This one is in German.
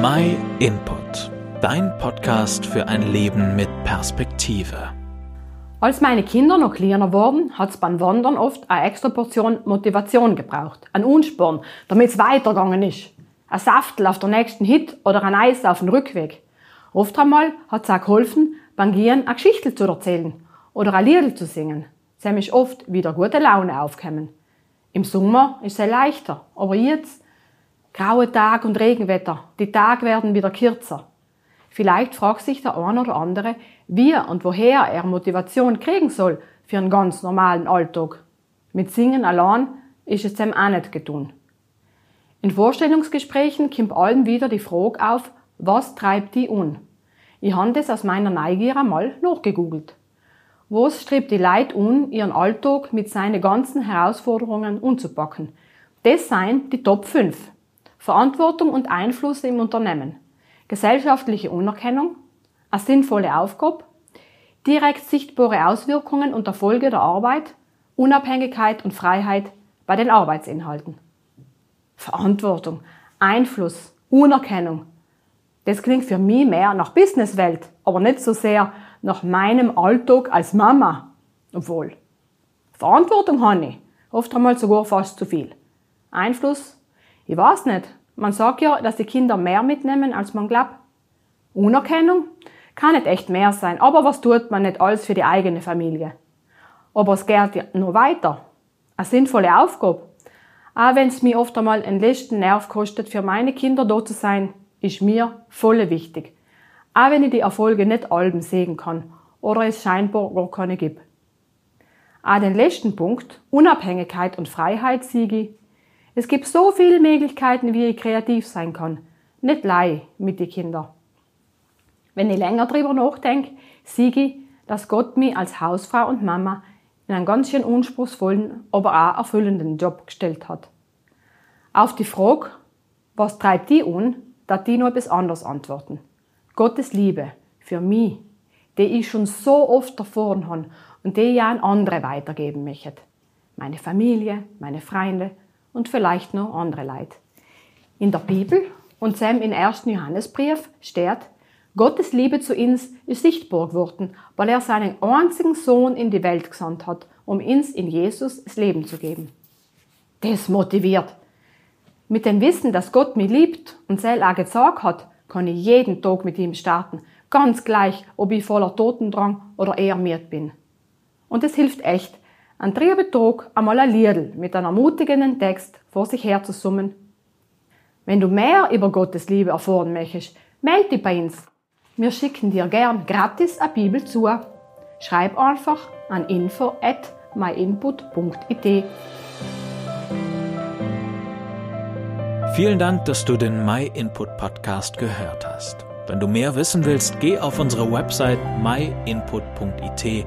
My Input, dein Podcast für ein Leben mit Perspektive. Als meine Kinder noch kleiner wurden, hat es beim Wandern oft eine extra Portion Motivation gebraucht. Ein Unsporn, damit es weitergegangen ist. Ein Saftel auf der nächsten Hit oder ein Eis auf dem Rückweg. Oft einmal hat es auch geholfen, beim Gehen eine Geschichte zu erzählen oder ein Lied zu singen. Sie ist oft wieder gute Laune aufkommen. Im Sommer ist es leichter, aber jetzt graue Tag und Regenwetter, die Tage werden wieder kürzer. Vielleicht fragt sich der eine oder andere, wie und woher er Motivation kriegen soll für einen ganz normalen Alltag. Mit Singen allein ist es dem auch nicht getun. In Vorstellungsgesprächen kommt allen wieder die Frage auf, was treibt die un? Ich habe das aus meiner Neugier einmal nachgegoogelt. Was strebt die Leute un, ihren Alltag mit seinen ganzen Herausforderungen umzupacken? Das seien die Top 5. Verantwortung und Einfluss im Unternehmen. Gesellschaftliche Anerkennung. Eine sinnvolle Aufgabe. Direkt sichtbare Auswirkungen und Erfolge der Arbeit. Unabhängigkeit und Freiheit bei den Arbeitsinhalten. Verantwortung, Einfluss, Anerkennung. Das klingt für mich mehr nach Businesswelt, aber nicht so sehr nach meinem Alltag als Mama. Obwohl. Verantwortung habe ich. Oft einmal sogar fast zu viel. Einfluss? Ich weiß nicht. Man sagt ja, dass die Kinder mehr mitnehmen, als man glaubt. Unerkennung? Kann nicht echt mehr sein, aber was tut man nicht alles für die eigene Familie? Aber es geht ja noch weiter. Eine sinnvolle Aufgabe. Auch wenn es mir oft einmal einen letzten Nerv kostet, für meine Kinder da zu sein, ist mir voll wichtig. Auch wenn ich die Erfolge nicht alben sehen kann oder es scheinbar gar keine gibt. Auch den letzten Punkt, Unabhängigkeit und Freiheit, siege Es gibt so viele Möglichkeiten, wie ich kreativ sein kann. Nicht lei mit den Kindern. Wenn ich länger drüber nachdenke, siege dass Gott mich als Hausfrau und Mama in einen ganz schön unspruchsvollen, aber auch erfüllenden Job gestellt hat. Auf die Frage, was treibt die an, da die noch etwas anderes antworten. Gottes Liebe für mich, die ich schon so oft erfahren habe und die ich an andere weitergeben möchte. Meine Familie, meine Freunde und vielleicht noch andere Leute. In der Bibel und Sam im ersten Johannesbrief steht, Gottes Liebe zu uns ist sichtbar geworden, weil er seinen einzigen Sohn in die Welt gesandt hat, um uns in Jesus das Leben zu geben. Das motiviert. Mit dem Wissen, dass Gott mich liebt und selber auch gesagt hat, kann ich jeden Tag mit ihm starten. Ganz gleich, ob ich voller Totendrang oder eher miert bin. Und es hilft echt, an dritten Tag einmal ein Liedl mit einem ermutigenden Text vor sich her zu summen. Wenn du mehr über Gottes Liebe erfahren möchtest, melde dich bei uns. Wir schicken dir gern gratis eine Bibel zu. Schreib einfach an info at myinput.it. Vielen Dank, dass du den MyInput Podcast gehört hast. Wenn du mehr wissen willst, geh auf unsere Website myinput.it